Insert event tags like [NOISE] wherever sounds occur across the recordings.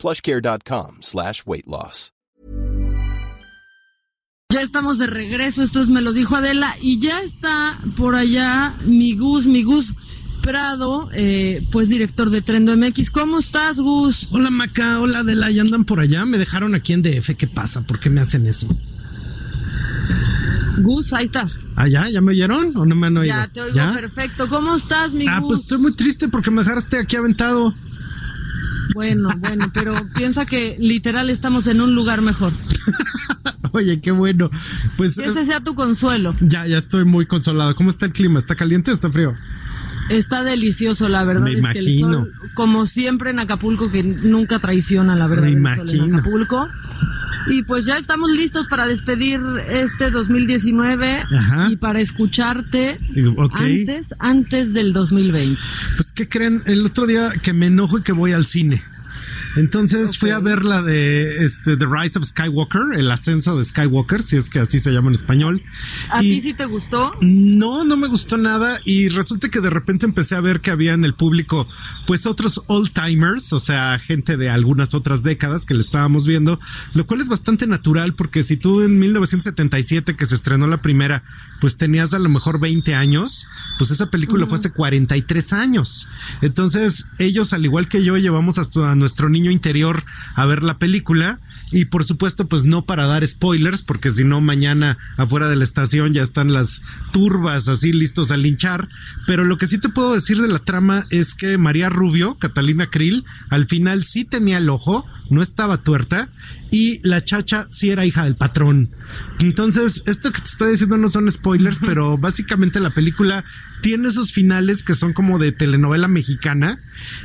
plushcare.com slash weight loss. Ya estamos de regreso, esto es Me lo dijo Adela, y ya está por allá mi Gus, mi Gus Prado, eh, pues director de Trendo MX. ¿Cómo estás, Gus? Hola, Maca, hola Adela, ¿ya andan por allá? Me dejaron aquí en DF, ¿qué pasa? ¿Por qué me hacen eso? Gus, ahí estás. ¿Ah, ya? ¿Ya me oyeron o no me han oído? Ya, te oigo perfecto. ¿Cómo estás, mi Ah, Gus? pues estoy muy triste porque me dejaste aquí aventado. Bueno, bueno, pero piensa que literal estamos en un lugar mejor. [LAUGHS] Oye, qué bueno. Pues Que ese sea tu consuelo. ya, ya estoy muy consolado. ¿Cómo está el clima? ¿Está caliente o está frío? Está delicioso, la verdad Me es que el imagino. sol, como siempre en Acapulco, que nunca traiciona la verdad Me el sol en imagino. Acapulco. Y pues ya estamos listos para despedir este 2019 Ajá. y para escucharte antes, antes del 2020. Pues, ¿qué creen? El otro día que me enojo y que voy al cine. Entonces fui a ver la de este, The Rise of Skywalker, el ascenso de Skywalker, si es que así se llama en español. ¿A ti sí te gustó? No, no me gustó nada y resulta que de repente empecé a ver que había en el público pues otros old timers, o sea, gente de algunas otras décadas que le estábamos viendo, lo cual es bastante natural porque si tú en 1977 que se estrenó la primera, pues tenías a lo mejor 20 años, pues esa película fue hace 43 años. Entonces, ellos al igual que yo llevamos hasta a nuestro niño interior a ver la película. Y por supuesto pues no para dar spoilers porque si no mañana afuera de la estación ya están las turbas así listos a linchar. Pero lo que sí te puedo decir de la trama es que María Rubio, Catalina Krill, al final sí tenía el ojo, no estaba tuerta y la chacha sí era hija del patrón. Entonces, esto que te estoy diciendo no son spoilers, pero básicamente la película tiene esos finales que son como de telenovela mexicana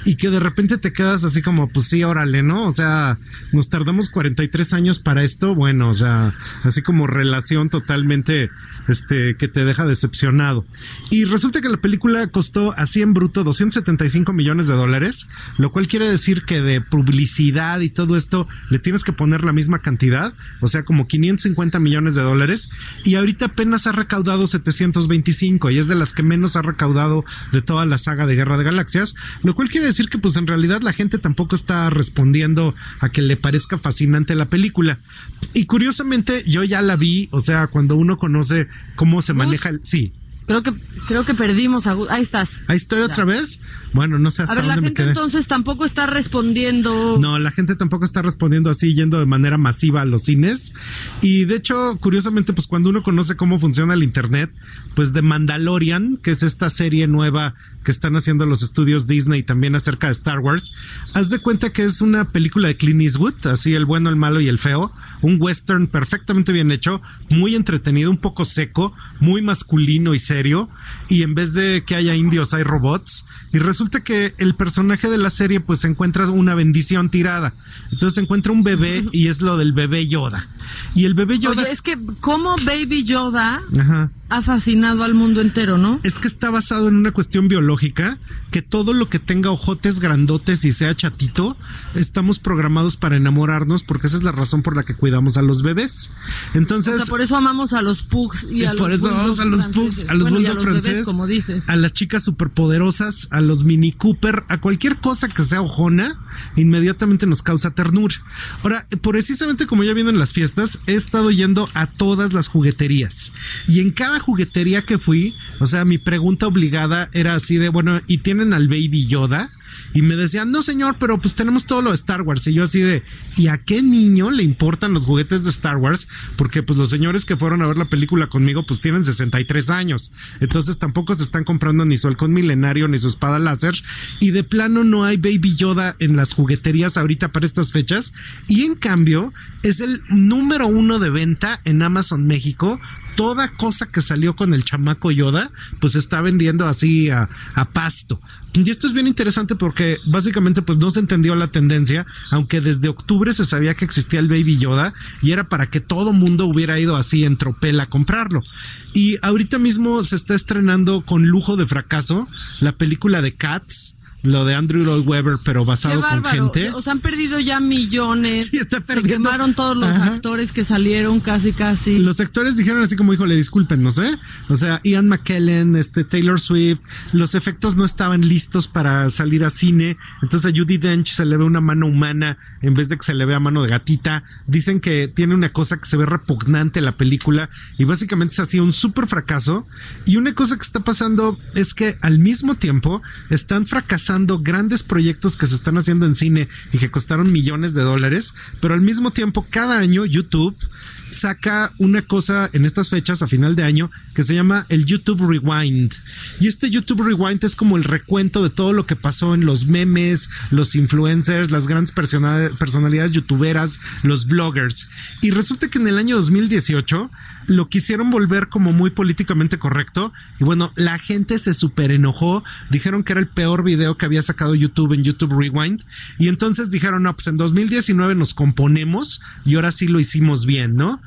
y que de repente te quedas así como, pues sí, órale, ¿no? O sea, nos tardamos 43 años para esto, bueno, o sea, así como relación totalmente, este, que te deja decepcionado. Y resulta que la película costó así en bruto 275 millones de dólares, lo cual quiere decir que de publicidad y todo esto le tienes que poner la misma cantidad, o sea, como 550 millones de dólares, y ahorita apenas ha recaudado 725 y es de las que menos ha recaudado de toda la saga de Guerra de Galaxias, lo cual quiere decir que pues en realidad la gente tampoco está respondiendo a que le parezca fascinante la película. Y curiosamente yo ya la vi, o sea, cuando uno conoce cómo se maneja el... Sí. Creo que creo que perdimos a. Ahí estás. Ahí estoy otra vez. Bueno, no sé A hasta ver, la me gente quedé. entonces tampoco está respondiendo. No, la gente tampoco está respondiendo así, yendo de manera masiva a los cines. Y de hecho, curiosamente, pues cuando uno conoce cómo funciona el Internet, pues de Mandalorian, que es esta serie nueva que están haciendo los estudios Disney también acerca de Star Wars, haz de cuenta que es una película de Clint Eastwood, así el bueno, el malo y el feo, un western perfectamente bien hecho, muy entretenido, un poco seco, muy masculino y serio, y en vez de que haya indios hay robots, y resulta que el personaje de la serie pues encuentra una bendición tirada, entonces encuentra un bebé y es lo del bebé Yoda, y el bebé Yoda... Oye, es que como Baby Yoda Ajá. Ha fascinado al mundo entero, ¿no? Es que está basado en una cuestión biológica, que todo lo que tenga ojotes grandotes y sea chatito, estamos programados para enamorarnos porque esa es la razón por la que cuidamos a los bebés. Entonces, O sea, por eso amamos a los pugs y a por los eso bulldogs a los franceses. pugs, a los Bueno, bulldog bebés, francés, como dices. a las chicas superpoderosas, a los mini Cooper, a cualquier cosa que sea ojona, inmediatamente nos causa ternura. Ahora, precisamente como ya vienen las fiestas, he estado yendo a todas las jugueterías. Y en cada juguetería que fui, o sea, mi pregunta obligada era así de, bueno, ¿y tienen al Baby Yoda? Y me decían, no señor, pero pues tenemos todo lo de Star Wars. Y yo así de, ¿y a qué niño le importan los juguetes de Star Wars? Porque pues los señores que fueron a ver la película conmigo pues tienen 63 años. Entonces tampoco se están comprando ni su halcón milenario ni su espada láser. Y de plano no hay Baby Yoda en las jugueterías ahorita para estas fechas. Y en cambio es el número uno de venta en Amazon México toda cosa que salió con el chamaco Yoda, pues se está vendiendo así a, a pasto. Y esto es bien interesante porque básicamente pues no se entendió la tendencia, aunque desde octubre se sabía que existía el Baby Yoda y era para que todo mundo hubiera ido así en tropel a comprarlo. Y ahorita mismo se está estrenando con lujo de fracaso la película de Cats, lo de Andrew Lloyd Webber, pero basado con gente. O sea, han perdido ya millones. Sí, está Se quemaron todos los actores que salieron casi, casi. Los actores dijeron así como, híjole, disculpen, no sé. O sea, Ian McKellen, este, Taylor Swift, los efectos no estaban listos para salir a cine. Entonces a Judy Dench se le ve una mano humana en vez de que se le vea mano de gatita. Dicen que tiene una cosa que se ve repugnante la película y básicamente se hacía un súper fracaso. Y una cosa que está pasando es que al mismo tiempo están fracasando grandes proyectos que se están haciendo en cine y que costaron millones de dólares, pero al mismo tiempo cada año YouTube saca una cosa en estas fechas a final de año que se llama el YouTube Rewind. Y este YouTube Rewind es como el recuento de todo lo que pasó en los memes, los influencers, las grandes personalidades youtuberas, los vloggers. Y resulta que en el año 2018 lo quisieron volver como muy políticamente correcto. Y bueno, la gente se super enojó. Dijeron que era el peor video que había sacado YouTube en YouTube Rewind. Y entonces dijeron, no, pues en 2019 nos componemos y ahora sí lo hicimos bien, ¿no?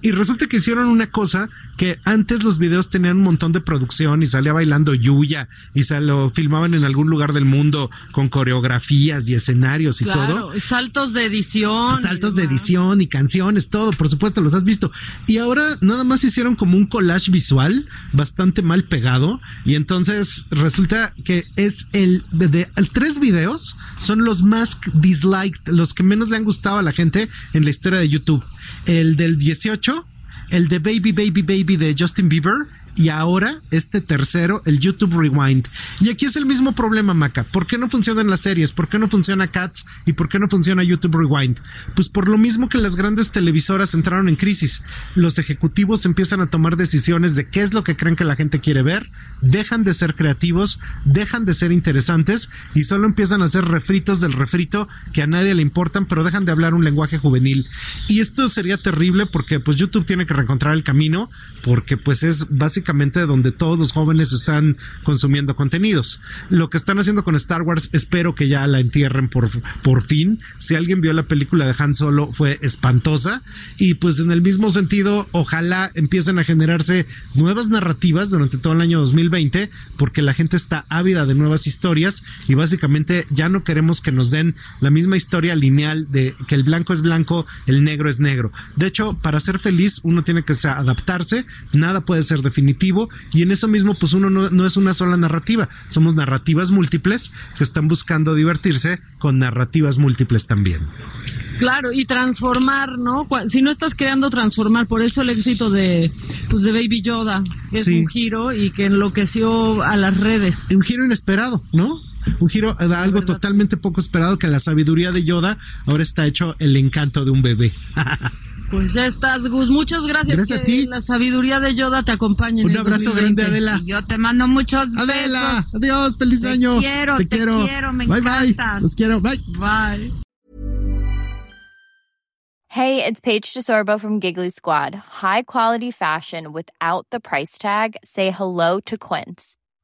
Y resulta que hicieron una cosa que antes los videos tenían un montón de producción y salía bailando Yuya y se lo filmaban en algún lugar del mundo con coreografías y escenarios y todo. Saltos de edición. Saltos de edición y canciones, todo, por supuesto, los has visto. Y ahora nada más hicieron como un collage visual bastante mal pegado y entonces resulta que es el de, tres videos son los más disliked, los que menos le han gustado a la gente en la historia de YouTube. El del 18, el de Baby Baby Baby de Justin Bieber y ahora este tercero, el YouTube Rewind. Y aquí es el mismo problema, Maca. ¿Por qué no funcionan las series? ¿Por qué no funciona Cats? ¿Y por qué no funciona YouTube Rewind? Pues por lo mismo que las grandes televisoras entraron en crisis. Los ejecutivos empiezan a tomar decisiones de qué es lo que creen que la gente quiere ver, dejan de ser creativos, dejan de ser interesantes y solo empiezan a hacer refritos del refrito que a nadie le importan, pero dejan de hablar un lenguaje juvenil. Y esto sería terrible porque pues YouTube tiene que reencontrar el camino porque pues es básicamente donde todos los jóvenes están consumiendo contenidos. Lo que están haciendo con Star Wars, espero que ya la entierren por, por fin. Si alguien vio la película de Han Solo, fue espantosa. Y pues en el mismo sentido, ojalá empiecen a generarse nuevas narrativas durante todo el año 2020, porque la gente está ávida de nuevas historias y básicamente ya no queremos que nos den la misma historia lineal de que el blanco es blanco, el negro es negro. De hecho, para ser feliz uno tiene que adaptarse, nada puede ser y en eso mismo pues uno no, es una sola narrativa, somos narrativas múltiples que están buscando divertirse con narrativas múltiples también. Claro, y transformar, ¿no? Si no estás creando transformar, por eso el éxito de, pues de Baby Yoda es un giro y que enloqueció a las redes. Un giro inesperado, ¿no? Un giro, eh, algo totalmente poco esperado que la sabiduría de Yoda ahora está hecho el encanto de un bebé. [LAUGHS] Pues ya estás, Gus. Muchas gracias. Gracias a ti. La sabiduría de Yoda te acompañe. Un abrazo grande, Adela. Y yo te mando muchos Adela, adiós, feliz año. Quiero, te, quiero, te quiero, me bye, encantas. Bye, los quiero, bye. Bye. Hey, it's Paige DeSorbo from Giggly Squad. High quality fashion without the price tag. Say hello to Quince.